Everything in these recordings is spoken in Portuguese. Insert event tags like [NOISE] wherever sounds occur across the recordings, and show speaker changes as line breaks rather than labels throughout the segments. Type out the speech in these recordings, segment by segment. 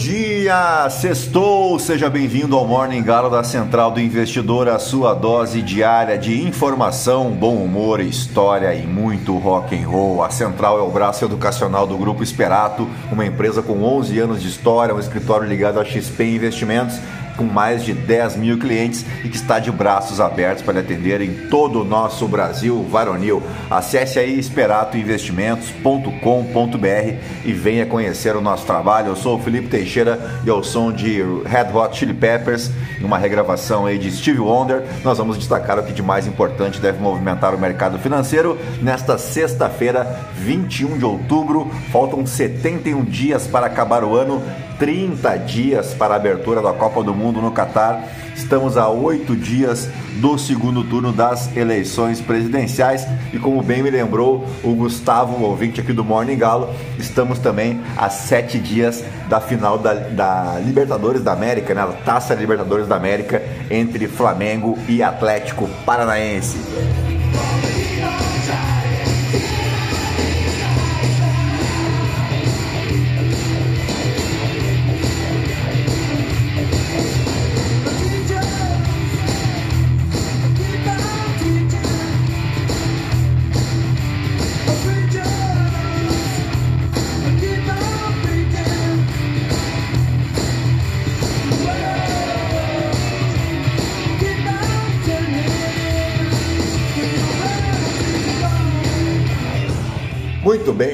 Dia, sextou! Seja bem-vindo ao Morning Gala da Central do Investidor, a sua dose diária de informação, bom humor, história e muito rock and roll. A Central é o braço educacional do Grupo Esperato, uma empresa com 11 anos de história, um escritório ligado à XP Investimentos com mais de 10 mil clientes e que está de braços abertos para lhe atender em todo o nosso Brasil varonil. Acesse aí esperatoinvestimentos.com.br e venha conhecer o nosso trabalho. Eu sou o Felipe Teixeira e ao som de Red Hot Chili Peppers, uma regravação aí de Steve Wonder, nós vamos destacar o que de mais importante deve movimentar o mercado financeiro nesta sexta-feira, 21 de outubro. Faltam 71 dias para acabar o ano 30 dias para a abertura da Copa do Mundo no Catar. Estamos a oito dias do segundo turno das eleições presidenciais e como bem me lembrou o Gustavo, o ouvinte aqui do Morning Galo, estamos também a sete dias da final da, da Libertadores da América, né? Taça Libertadores da América entre Flamengo e Atlético Paranaense.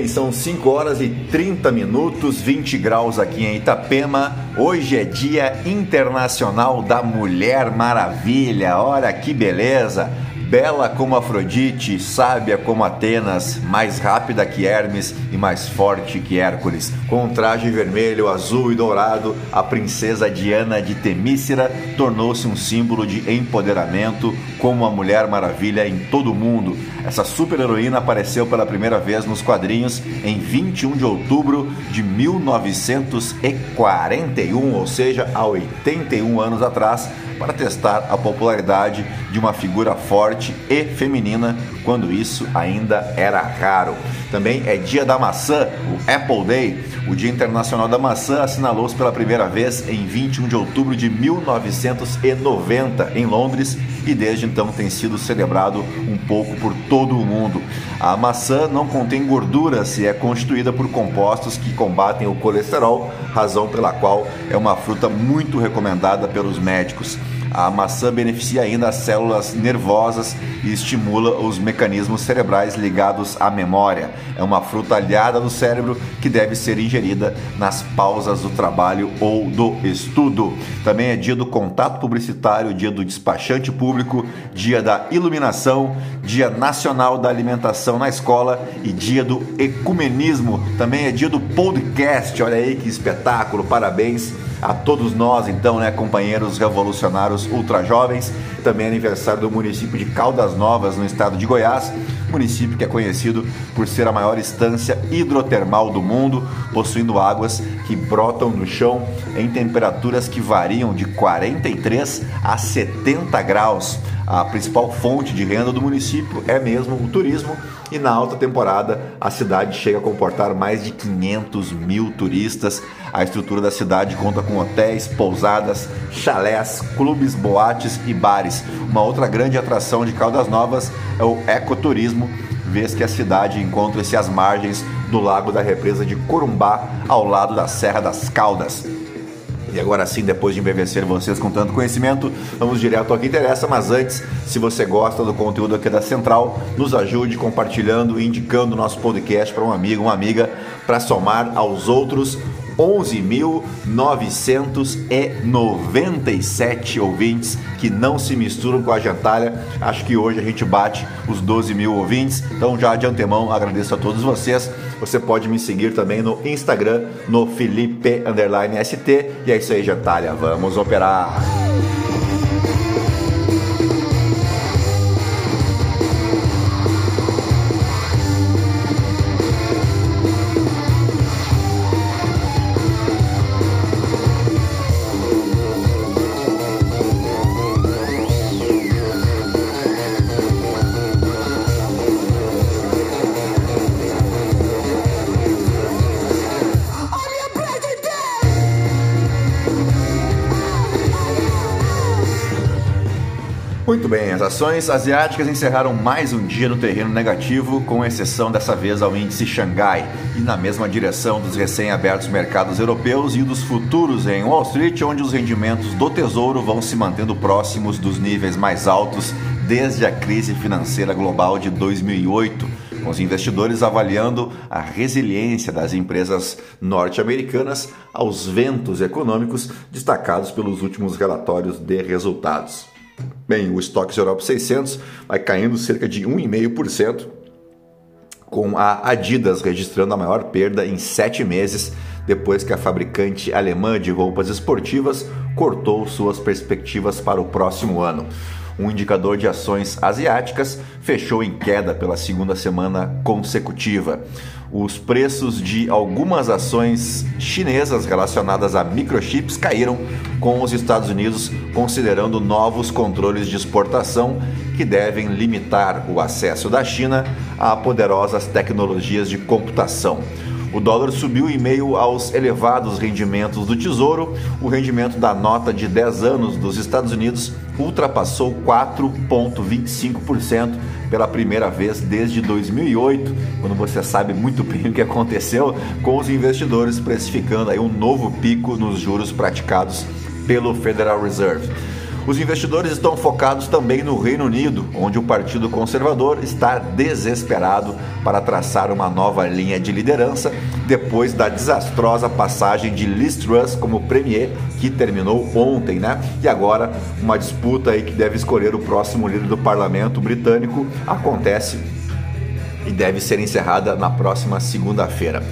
São 5 horas e 30 minutos, 20 graus aqui em Itapema. Hoje é Dia Internacional da Mulher Maravilha. Olha que beleza! Bela como Afrodite, sábia como Atenas, mais rápida que Hermes e mais forte que Hércules. Com traje vermelho, azul e dourado, a princesa Diana de Temícera tornou-se um símbolo de empoderamento como a Mulher Maravilha em todo o mundo. Essa super heroína apareceu pela primeira vez nos quadrinhos em 21 de outubro de 1941, ou seja, há 81 anos atrás para testar a popularidade de uma figura forte e feminina quando isso ainda era raro. Também é dia da maçã, o Apple Day. O Dia Internacional da Maçã assinalou-se pela primeira vez em 21 de outubro de 1990 em Londres e desde então tem sido celebrado um pouco por todo o mundo. A maçã não contém gorduras e é constituída por compostos que combatem o colesterol, razão pela qual é uma fruta muito recomendada pelos médicos. A maçã beneficia ainda as células nervosas e estimula os mecanismos cerebrais ligados à memória. É uma fruta aliada do cérebro que deve ser ingerida nas pausas do trabalho ou do estudo. Também é dia do contato publicitário, dia do despachante público, dia da iluminação, dia nacional da alimentação na escola e dia do ecumenismo. Também é dia do podcast. Olha aí que espetáculo! Parabéns a todos nós, então, né, companheiros revolucionários ultra jovens. Também é aniversário do município de Caldas Novas, no estado de Goiás, município que é conhecido por ser a maior estância hidrotermal do mundo, possuindo águas que brotam no chão em temperaturas que variam de 43 a 70 graus. A principal fonte de renda do município é mesmo o turismo e na alta temporada a cidade chega a comportar mais de 500 mil turistas. A estrutura da cidade conta com hotéis, pousadas, chalés, clubes, boates e bares. Uma outra grande atração de Caldas Novas é o ecoturismo, vez que a cidade encontra-se às margens do lago da represa de Corumbá, ao lado da Serra das Caldas. E agora sim, depois de embevecer vocês com tanto conhecimento, vamos direto ao que interessa. Mas antes, se você gosta do conteúdo aqui da Central, nos ajude compartilhando e indicando o nosso podcast para um amigo, uma amiga, para somar aos outros 11.997 ouvintes que não se misturam com a gentalha. Acho que hoje a gente bate os 12 mil ouvintes. Então, já de antemão, agradeço a todos vocês. Você pode me seguir também no Instagram, no Felipe_ST. E é isso aí, gentalha. Vamos operar! Muito bem, as ações asiáticas encerraram mais um dia no terreno negativo, com exceção dessa vez ao índice Xangai, e na mesma direção dos recém-abertos mercados europeus e dos futuros em Wall Street, onde os rendimentos do tesouro vão se mantendo próximos dos níveis mais altos desde a crise financeira global de 2008, com os investidores avaliando a resiliência das empresas norte-americanas aos ventos econômicos destacados pelos últimos relatórios de resultados. Bem, o estoque Europa 600 vai caindo cerca de 1,5%, com a Adidas registrando a maior perda em sete meses, depois que a fabricante alemã de roupas esportivas cortou suas perspectivas para o próximo ano. Um indicador de ações asiáticas fechou em queda pela segunda semana consecutiva os preços de algumas ações chinesas relacionadas a microchips caíram com os Estados Unidos considerando novos controles de exportação que devem limitar o acesso da China a poderosas tecnologias de computação. O dólar subiu em meio aos elevados rendimentos do Tesouro. O rendimento da nota de 10 anos dos Estados Unidos ultrapassou 4,25% pela primeira vez desde 2008, quando você sabe muito bem o que aconteceu com os investidores precificando aí um novo pico nos juros praticados pelo Federal Reserve. Os investidores estão focados também no Reino Unido, onde o Partido Conservador está desesperado para traçar uma nova linha de liderança depois da desastrosa passagem de Liz Truss como premier, que terminou ontem, né? E agora uma disputa aí que deve escolher o próximo líder do parlamento britânico acontece e deve ser encerrada na próxima segunda-feira.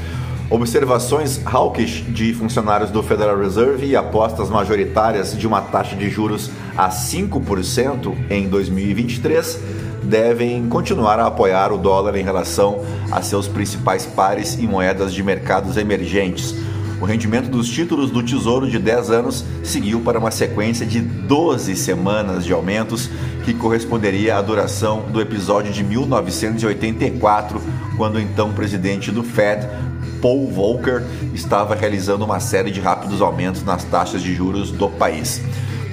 Observações hawkish de funcionários do Federal Reserve e apostas majoritárias de uma taxa de juros a 5% em 2023 devem continuar a apoiar o dólar em relação a seus principais pares em moedas de mercados emergentes. O rendimento dos títulos do Tesouro de 10 anos seguiu para uma sequência de 12 semanas de aumentos, que corresponderia à duração do episódio de 1984, quando o então presidente do Fed, Paul Volcker estava realizando uma série de rápidos aumentos nas taxas de juros do país.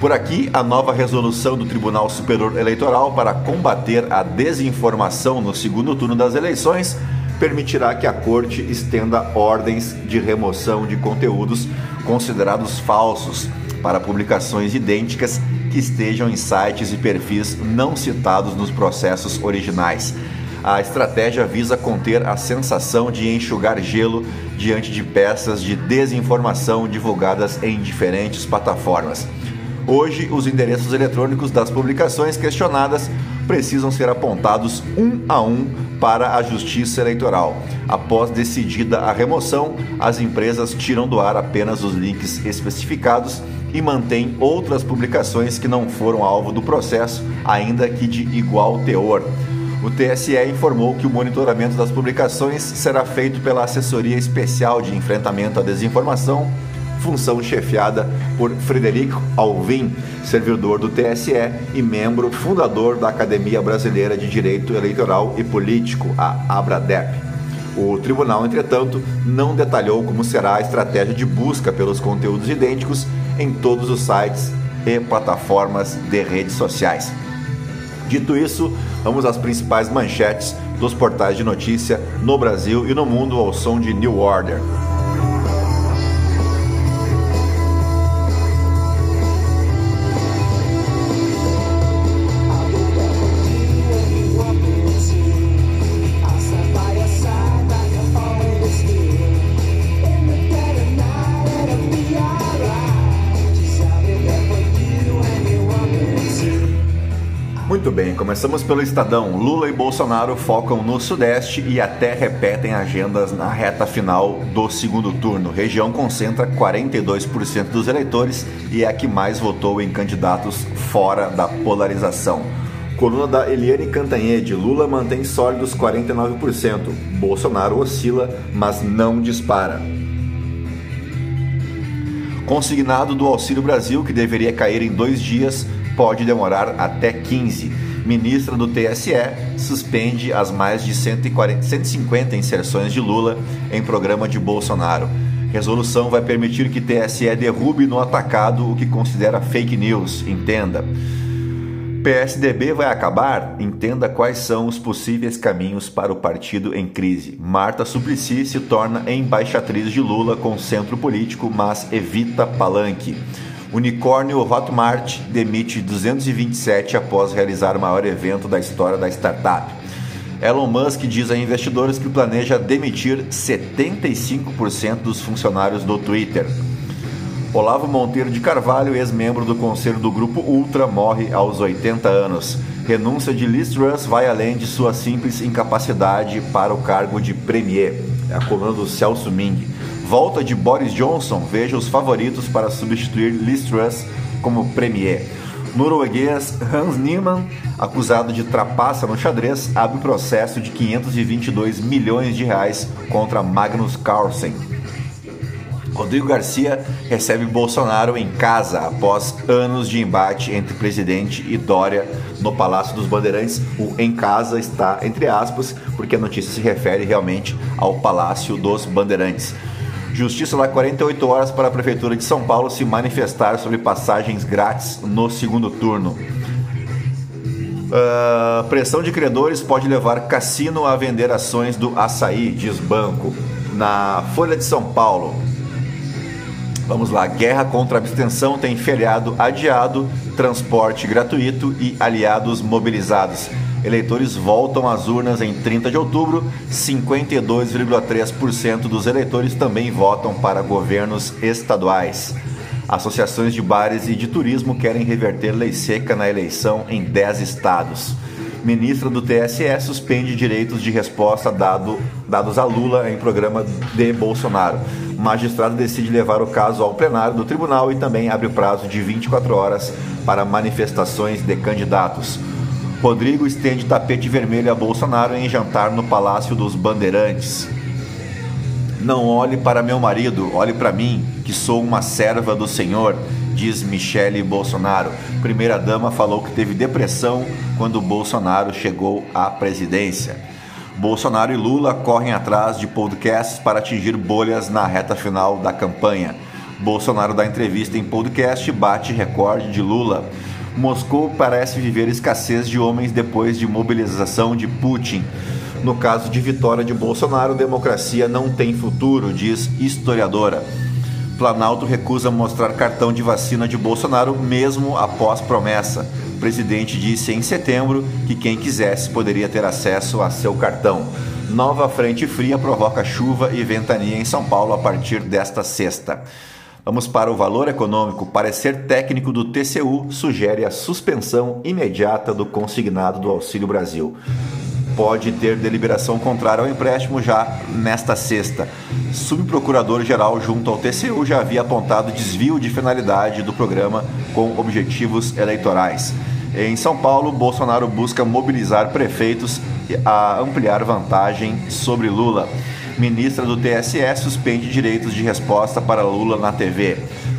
Por aqui, a nova resolução do Tribunal Superior Eleitoral para combater a desinformação no segundo turno das eleições permitirá que a corte estenda ordens de remoção de conteúdos considerados falsos para publicações idênticas que estejam em sites e perfis não citados nos processos originais. A estratégia visa conter a sensação de enxugar gelo diante de peças de desinformação divulgadas em diferentes plataformas. Hoje, os endereços eletrônicos das publicações questionadas precisam ser apontados um a um para a Justiça Eleitoral. Após decidida a remoção, as empresas tiram do ar apenas os links especificados e mantêm outras publicações que não foram alvo do processo, ainda que de igual teor. O TSE informou que o monitoramento das publicações será feito pela Assessoria Especial de Enfrentamento à Desinformação, função chefiada por Frederico Alvim, servidor do TSE e membro fundador da Academia Brasileira de Direito Eleitoral e Político, a ABRADEP. O tribunal, entretanto, não detalhou como será a estratégia de busca pelos conteúdos idênticos em todos os sites e plataformas de redes sociais. Dito isso, vamos às principais manchetes dos portais de notícia no Brasil e no mundo ao som de New Order. Começamos pelo Estadão. Lula e Bolsonaro focam no Sudeste e até repetem agendas na reta final do segundo turno. Região concentra 42% dos eleitores e é a que mais votou em candidatos fora da polarização. Coluna da Eliane Cantanhede: Lula mantém sólidos 49%. Bolsonaro oscila, mas não dispara. Consignado do Auxílio Brasil, que deveria cair em dois dias, pode demorar até 15. Ministra do TSE suspende as mais de 140, 150 inserções de Lula em programa de Bolsonaro. Resolução vai permitir que TSE derrube no atacado o que considera fake news, entenda. PSDB vai acabar? Entenda quais são os possíveis caminhos para o partido em crise. Marta Suplicy se torna embaixatriz de Lula com centro político, mas evita palanque. Unicórnio Hotmart demite 227 após realizar o maior evento da história da startup. Elon Musk diz a investidores que planeja demitir 75% dos funcionários do Twitter. Olavo Monteiro de Carvalho, ex-membro do conselho do Grupo Ultra, morre aos 80 anos. Renúncia de Liz Truss vai além de sua simples incapacidade para o cargo de premier. É a coluna do Celso Ming. Volta de Boris Johnson, veja os favoritos para substituir Liz Truss como premier. Norueguês Hans Niemann, acusado de trapaça no xadrez, abre processo de 522 milhões de reais contra Magnus Carlsen. Rodrigo Garcia recebe Bolsonaro em casa após anos de embate entre presidente e Dória no Palácio dos Bandeirantes. O em casa está entre aspas, porque a notícia se refere realmente ao Palácio dos Bandeirantes. Justiça dá 48 horas para a Prefeitura de São Paulo se manifestar sobre passagens grátis no segundo turno. Uh, pressão de credores pode levar cassino a vender ações do açaí, diz banco. Na Folha de São Paulo, Vamos lá, guerra contra a abstenção tem feriado adiado, transporte gratuito e aliados mobilizados. Eleitores voltam às urnas em 30 de outubro. 52,3% dos eleitores também votam para governos estaduais. Associações de bares e de turismo querem reverter lei seca na eleição em 10 estados. Ministra do TSE suspende direitos de resposta dado, dados a Lula em programa de Bolsonaro magistrado decide levar o caso ao plenário do tribunal e também abre prazo de 24 horas para manifestações de candidatos. Rodrigo estende tapete vermelho a Bolsonaro em jantar no Palácio dos Bandeirantes. Não olhe para meu marido, olhe para mim, que sou uma serva do Senhor, diz Michele Bolsonaro. Primeira-dama falou que teve depressão quando Bolsonaro chegou à presidência. Bolsonaro e Lula correm atrás de podcasts para atingir bolhas na reta final da campanha. Bolsonaro dá entrevista em podcast e bate recorde de Lula. Moscou parece viver escassez de homens depois de mobilização de Putin. No caso de vitória de Bolsonaro, democracia não tem futuro, diz historiadora. Planalto recusa mostrar cartão de vacina de Bolsonaro mesmo após promessa presidente disse em setembro que quem quisesse poderia ter acesso a seu cartão. Nova frente fria provoca chuva e ventania em São Paulo a partir desta sexta. Vamos para o valor econômico. Parecer técnico do TCU sugere a suspensão imediata do consignado do Auxílio Brasil. Pode ter deliberação contrária ao empréstimo já nesta sexta. Subprocurador-geral junto ao TCU já havia apontado desvio de finalidade do programa com objetivos eleitorais. Em São Paulo, Bolsonaro busca mobilizar prefeitos a ampliar vantagem sobre Lula. Ministra do TSE suspende direitos de resposta para Lula na TV.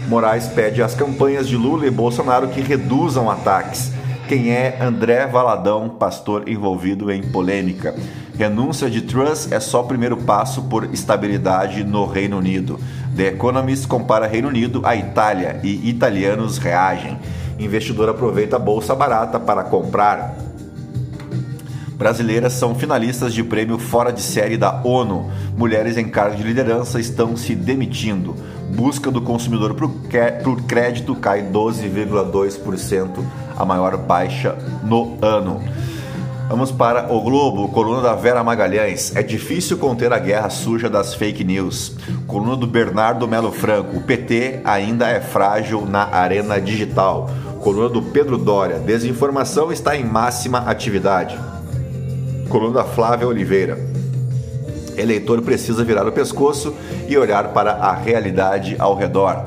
Moraes pede às campanhas de Lula e Bolsonaro que reduzam ataques. Quem é André Valadão, pastor envolvido em polêmica? Renúncia de Truss é só o primeiro passo por estabilidade no Reino Unido. The Economist compara Reino Unido à Itália e italianos reagem. Investidor aproveita a bolsa barata para comprar. Brasileiras são finalistas de prêmio fora de série da ONU. Mulheres em cargo de liderança estão se demitindo. Busca do consumidor por crédito cai 12,2%, a maior baixa no ano. Vamos para o Globo, coluna da Vera Magalhães. É difícil conter a guerra suja das fake news. Coluna do Bernardo Melo Franco. O PT ainda é frágil na arena digital. Coluna do Pedro Dória. Desinformação está em máxima atividade. Coluna Flávia Oliveira. Eleitor precisa virar o pescoço e olhar para a realidade ao redor.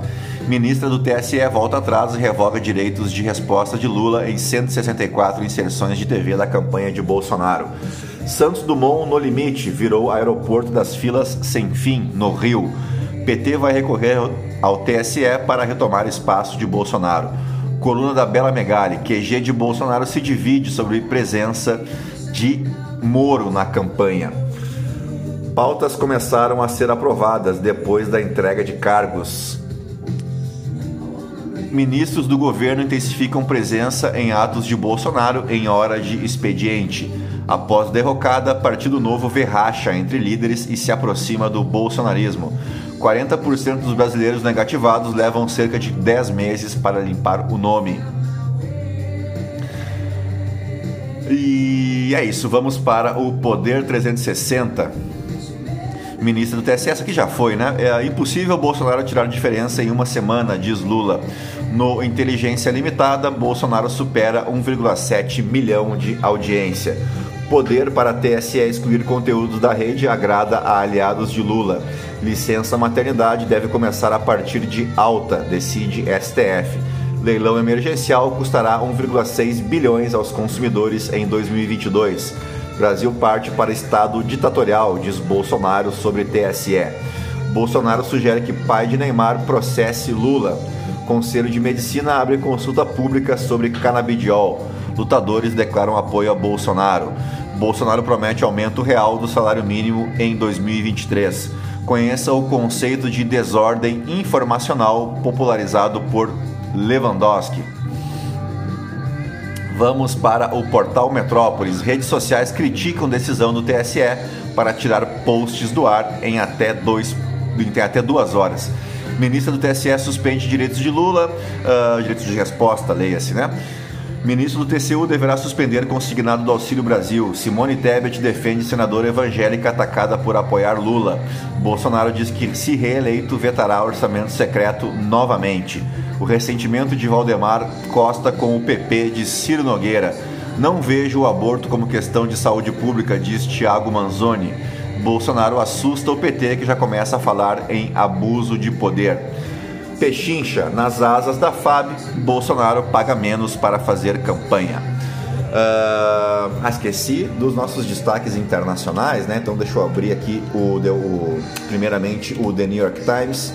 Ministra do TSE volta atrás e revoga direitos de resposta de Lula em 164 inserções de TV da campanha de Bolsonaro. Santos Dumont no limite virou aeroporto das filas sem fim no Rio. PT vai recorrer ao TSE para retomar espaço de Bolsonaro. Coluna da Bela Megali, QG de Bolsonaro se divide sobre presença de Moro na campanha. Pautas começaram a ser aprovadas depois da entrega de cargos. ministros do governo intensificam presença em atos de Bolsonaro em hora de expediente. Após derrocada, Partido Novo vê racha entre líderes e se aproxima do bolsonarismo. 40% dos brasileiros negativados levam cerca de 10 meses para limpar o nome. E é isso, vamos para o Poder 360. Ministro do TSE, essa aqui já foi, né? É impossível Bolsonaro tirar diferença em uma semana, diz Lula. No Inteligência Limitada, Bolsonaro supera 1,7 milhão de audiência. Poder para TSE excluir conteúdos da rede agrada a aliados de Lula. Licença maternidade deve começar a partir de alta, decide STF. Leilão emergencial custará 1,6 bilhões aos consumidores em 2022. Brasil parte para estado ditatorial, diz Bolsonaro sobre TSE. Bolsonaro sugere que pai de Neymar processe Lula. Conselho de Medicina abre consulta pública sobre canabidiol. Lutadores declaram apoio a Bolsonaro. Bolsonaro promete aumento real do salário mínimo em 2023. Conheça o conceito de desordem informacional popularizado por Lewandowski. Vamos para o portal Metrópolis. Redes sociais criticam decisão do TSE para tirar posts do ar em até, dois, em até duas horas. Ministra do TSE suspende direitos de Lula, uh, direitos de resposta, leia-se, né? Ministro do TCU deverá suspender consignado do Auxílio Brasil. Simone Tebet defende senadora evangélica atacada por apoiar Lula. Bolsonaro diz que, se reeleito, vetará orçamento secreto novamente. O ressentimento de Valdemar Costa com o PP de Ciro Nogueira. Não vejo o aborto como questão de saúde pública, diz Tiago Manzoni. Bolsonaro assusta o PT que já começa a falar em abuso de poder. Pechincha, nas asas da FAB, Bolsonaro paga menos para fazer campanha. Uh, esqueci dos nossos destaques internacionais, né? Então deixa eu abrir aqui o, o primeiramente o The New York Times.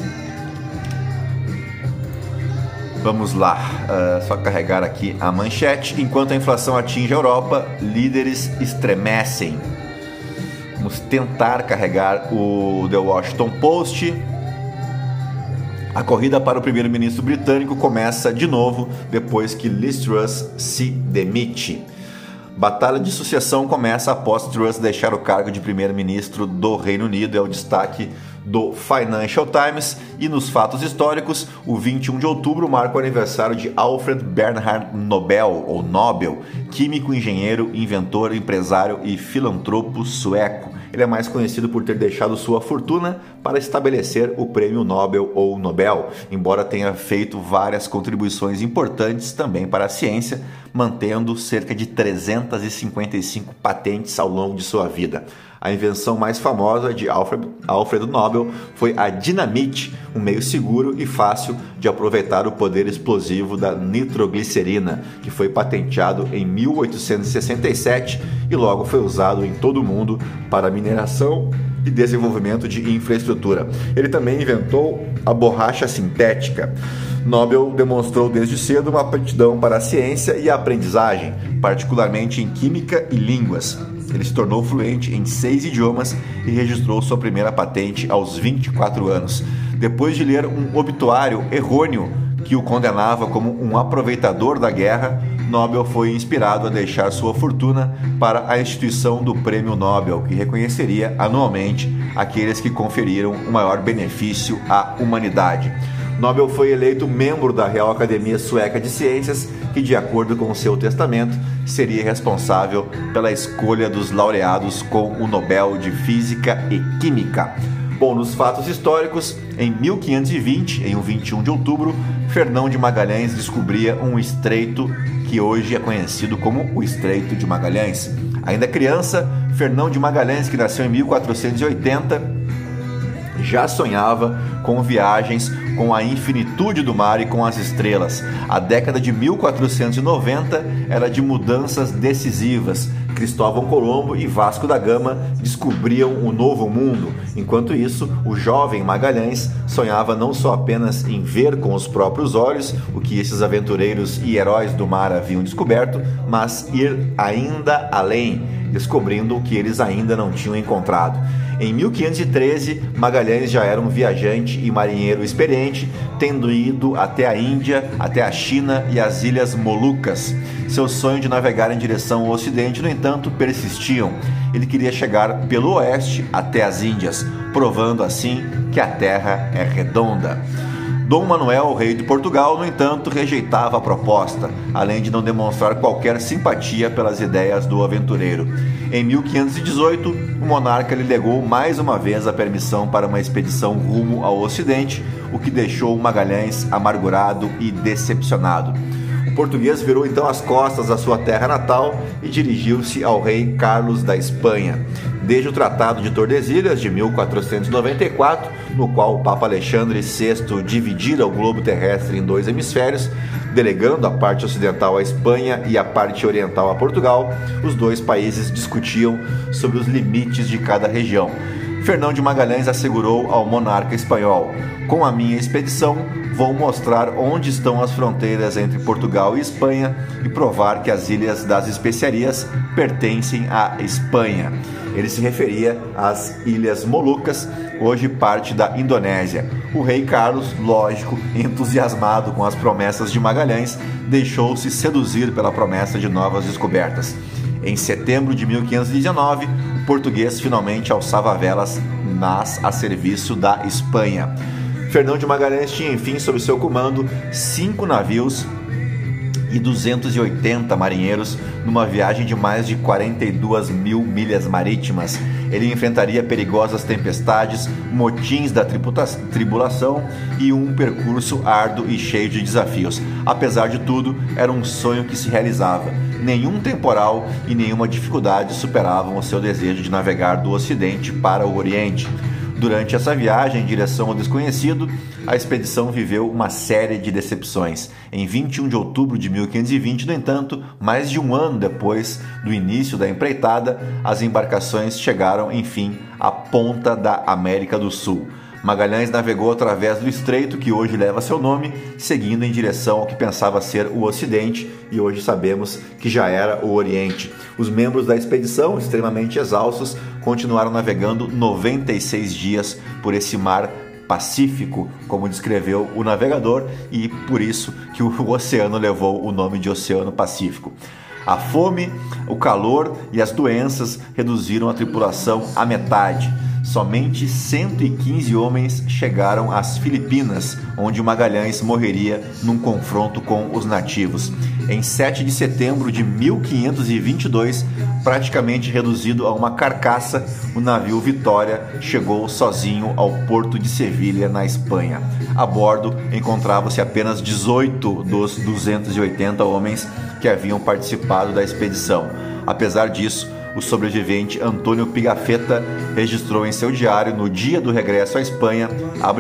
Vamos lá, uh, só carregar aqui a manchete. Enquanto a inflação atinge a Europa, líderes estremecem. Vamos tentar carregar o The Washington Post. A corrida para o primeiro-ministro britânico começa de novo depois que Liz Truss se demite. Batalha de sucessão começa após Truss deixar o cargo de primeiro-ministro do Reino Unido, é o destaque do Financial Times. E nos fatos históricos, o 21 de outubro marca o aniversário de Alfred Bernhard Nobel, ou Nobel, químico, engenheiro, inventor, empresário e filantropo sueco. Ele é mais conhecido por ter deixado sua fortuna para estabelecer o Prêmio Nobel ou Nobel, embora tenha feito várias contribuições importantes também para a ciência, mantendo cerca de 355 patentes ao longo de sua vida. A invenção mais famosa de Alfred, Alfred Nobel foi a dinamite, um meio seguro e fácil de aproveitar o poder explosivo da nitroglicerina, que foi patenteado em 1867 e logo foi usado em todo o mundo para mineração e desenvolvimento de infraestrutura. Ele também inventou a borracha sintética. Nobel demonstrou desde cedo uma aptidão para a ciência e a aprendizagem, particularmente em química e línguas. Ele se tornou fluente em seis idiomas e registrou sua primeira patente aos 24 anos. Depois de ler um obituário errôneo que o condenava como um aproveitador da guerra, Nobel foi inspirado a deixar sua fortuna para a instituição do Prêmio Nobel, que reconheceria anualmente aqueles que conferiram o maior benefício à humanidade. Nobel foi eleito membro da Real Academia Sueca de Ciências, que, de acordo com seu testamento, seria responsável pela escolha dos laureados com o Nobel de Física e Química. Bom, nos fatos históricos, em 1520, em um 21 de outubro, Fernão de Magalhães descobria um estreito que hoje é conhecido como o Estreito de Magalhães. Ainda criança, Fernão de Magalhães, que nasceu em 1480, já sonhava com viagens com a infinitude do mar e com as estrelas. A década de 1490 era de mudanças decisivas. Cristóvão Colombo e Vasco da Gama descobriam o novo mundo. Enquanto isso, o jovem Magalhães sonhava não só apenas em ver com os próprios olhos o que esses aventureiros e heróis do mar haviam descoberto, mas ir ainda além, descobrindo o que eles ainda não tinham encontrado. Em 1513, Magalhães já era um viajante e marinheiro experiente, tendo ido até a Índia, até a China e as Ilhas Molucas. Seu sonho de navegar em direção ao Ocidente, no entanto, persistiam. Ele queria chegar pelo oeste até as Índias, provando assim que a Terra é redonda. Dom Manuel, rei de Portugal, no entanto, rejeitava a proposta, além de não demonstrar qualquer simpatia pelas ideias do aventureiro. Em 1518, o monarca lhe legou mais uma vez a permissão para uma expedição rumo ao Ocidente, o que deixou Magalhães amargurado e decepcionado. O português virou então as costas à sua terra natal e dirigiu-se ao rei Carlos da Espanha. Desde o Tratado de Tordesilhas de 1494, no qual o Papa Alexandre VI dividira o globo terrestre em dois hemisférios, delegando a parte ocidental à Espanha e a parte oriental a Portugal, os dois países discutiam sobre os limites de cada região. Fernão de Magalhães assegurou ao monarca espanhol: Com a minha expedição, vou mostrar onde estão as fronteiras entre Portugal e Espanha e provar que as Ilhas das Especiarias pertencem à Espanha. Ele se referia às Ilhas Molucas, hoje parte da Indonésia. O rei Carlos, lógico, entusiasmado com as promessas de Magalhães, deixou-se seduzir pela promessa de novas descobertas. Em setembro de 1519, o português finalmente alçava velas nas a serviço da Espanha. Fernão de Magalhães tinha, enfim, sob seu comando cinco navios e 280 marinheiros numa viagem de mais de 42 mil milhas marítimas. Ele enfrentaria perigosas tempestades, motins da tribulação e um percurso árduo e cheio de desafios. Apesar de tudo, era um sonho que se realizava. Nenhum temporal e nenhuma dificuldade superavam o seu desejo de navegar do Ocidente para o Oriente. Durante essa viagem em direção ao desconhecido, a expedição viveu uma série de decepções. Em 21 de outubro de 1520, no entanto, mais de um ano depois do início da empreitada, as embarcações chegaram, enfim, à ponta da América do Sul. Magalhães navegou através do estreito que hoje leva seu nome, seguindo em direção ao que pensava ser o Ocidente e hoje sabemos que já era o Oriente. Os membros da expedição, extremamente exaustos, continuaram navegando 96 dias por esse mar Pacífico, como descreveu o navegador, e por isso que o [LAUGHS] oceano levou o nome de Oceano Pacífico. A fome, o calor e as doenças reduziram a tripulação à metade somente 115 homens chegaram às Filipinas, onde Magalhães morreria num confronto com os nativos. Em 7 de setembro de 1522, praticamente reduzido a uma carcaça, o navio Vitória chegou sozinho ao porto de Sevilha, na Espanha. A bordo encontravam-se apenas 18 dos 280 homens que haviam participado da expedição. Apesar disso, o sobrevivente Antônio Pigafetta registrou em seu diário no dia do regresso à Espanha,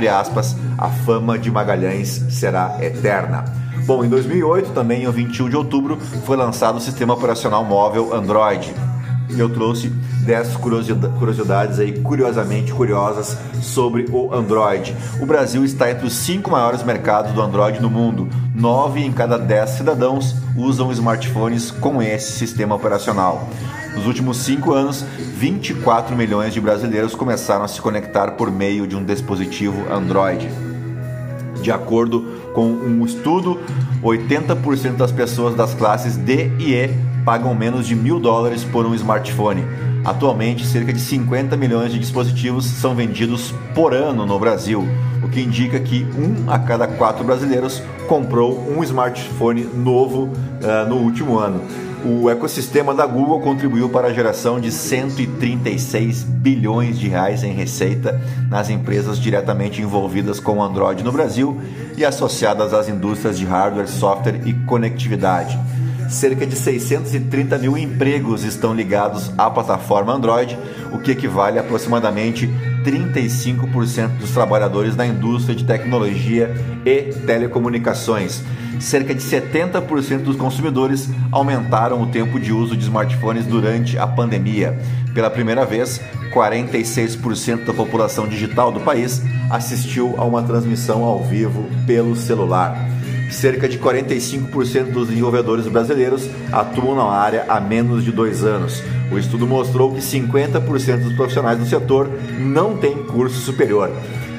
aspas, a fama de Magalhães será eterna. Bom, em 2008, também em 21 de outubro, foi lançado o sistema operacional móvel Android. Eu trouxe 10 curiosidades aí, curiosamente curiosas, sobre o Android. O Brasil está entre os cinco maiores mercados do Android no mundo. Nove em cada 10 cidadãos usam smartphones com esse sistema operacional. Nos últimos cinco anos, 24 milhões de brasileiros começaram a se conectar por meio de um dispositivo Android. De acordo com um estudo, 80% das pessoas das classes D e E pagam menos de mil dólares por um smartphone. Atualmente, cerca de 50 milhões de dispositivos são vendidos por ano no Brasil, o que indica que um a cada quatro brasileiros comprou um smartphone novo uh, no último ano o ecossistema da Google contribuiu para a geração de 136 bilhões de reais em receita nas empresas diretamente envolvidas com o Android no Brasil e associadas às indústrias de hardware, software e conectividade. Cerca de 630 mil empregos estão ligados à plataforma Android, o que equivale a aproximadamente 35% dos trabalhadores da indústria de tecnologia e telecomunicações cerca de 70% dos consumidores aumentaram o tempo de uso de smartphones durante a pandemia. Pela primeira vez, 46% da população digital do país assistiu a uma transmissão ao vivo pelo celular. Cerca de 45% dos desenvolvedores brasileiros atuam na área há menos de dois anos. O estudo mostrou que 50% dos profissionais do setor não têm curso superior.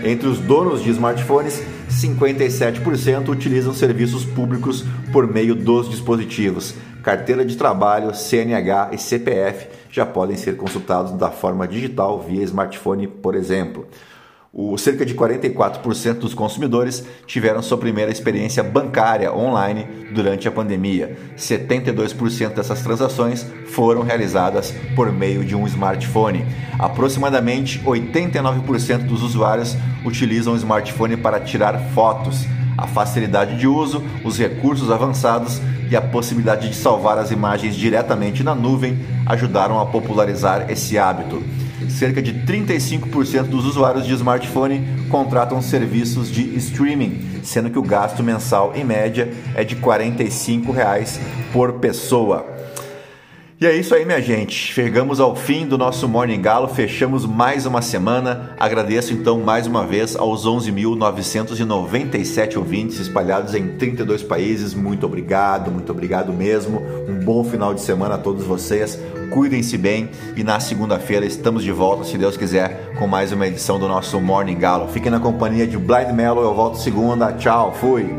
Entre os donos de smartphones, 57% utilizam serviços públicos por meio dos dispositivos. Carteira de trabalho, CNH e CPF já podem ser consultados da forma digital via smartphone, por exemplo. O, cerca de 44% dos consumidores tiveram sua primeira experiência bancária online durante a pandemia. 72% dessas transações foram realizadas por meio de um smartphone. Aproximadamente 89% dos usuários utilizam o smartphone para tirar fotos. A facilidade de uso, os recursos avançados e a possibilidade de salvar as imagens diretamente na nuvem ajudaram a popularizar esse hábito cerca de 35% dos usuários de smartphone contratam serviços de streaming, sendo que o gasto mensal em média é de 45 reais por pessoa. E é isso aí, minha gente. Chegamos ao fim do nosso Morning Galo, fechamos mais uma semana. Agradeço então mais uma vez aos 11.997 ouvintes espalhados em 32 países. Muito obrigado, muito obrigado mesmo. Um bom final de semana a todos vocês. Cuidem-se bem e na segunda-feira estamos de volta, se Deus quiser, com mais uma edição do nosso Morning Galo. Fiquem na companhia de Blind Mellow. Eu volto segunda. Tchau, fui.